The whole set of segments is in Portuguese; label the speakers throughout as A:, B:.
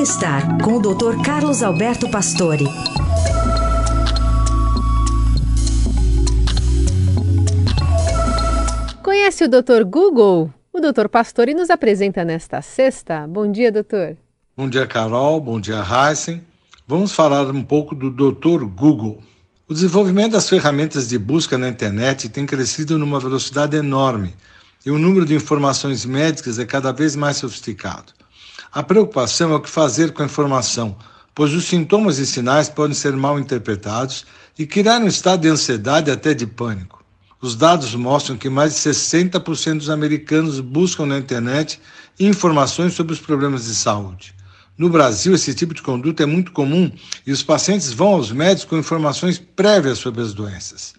A: Bem-estar com o Dr. Carlos Alberto Pastore.
B: Conhece o Dr. Google? O Dr. Pastore nos apresenta nesta sexta. Bom dia, doutor.
C: Bom dia, Carol. Bom dia, Heisen. Vamos falar um pouco do Dr. Google. O desenvolvimento das ferramentas de busca na internet tem crescido numa velocidade enorme e o número de informações médicas é cada vez mais sofisticado. A preocupação é o que fazer com a informação, pois os sintomas e sinais podem ser mal interpretados e criar um estado de ansiedade até de pânico. Os dados mostram que mais de 60% dos americanos buscam na internet informações sobre os problemas de saúde. No Brasil, esse tipo de conduta é muito comum e os pacientes vão aos médicos com informações prévias sobre as doenças.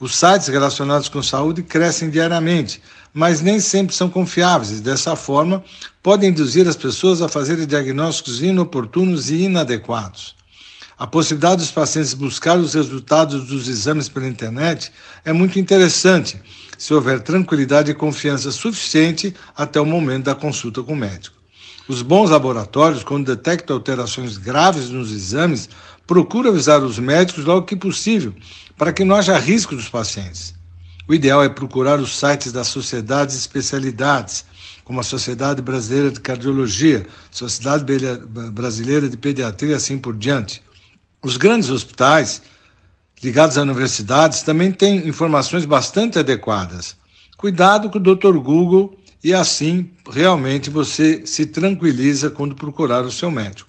C: Os sites relacionados com saúde crescem diariamente, mas nem sempre são confiáveis e, dessa forma, podem induzir as pessoas a fazerem diagnósticos inoportunos e inadequados. A possibilidade dos pacientes buscar os resultados dos exames pela internet é muito interessante, se houver tranquilidade e confiança suficiente até o momento da consulta com o médico. Os bons laboratórios, quando detectam alterações graves nos exames, procuram avisar os médicos logo que possível, para que não haja risco dos pacientes. O ideal é procurar os sites das sociedades e especialidades, como a Sociedade Brasileira de Cardiologia, Sociedade Brasileira de Pediatria e assim por diante. Os grandes hospitais ligados a universidades também têm informações bastante adequadas. Cuidado com o Dr. Google e assim realmente você se tranquiliza quando procurar o seu médico.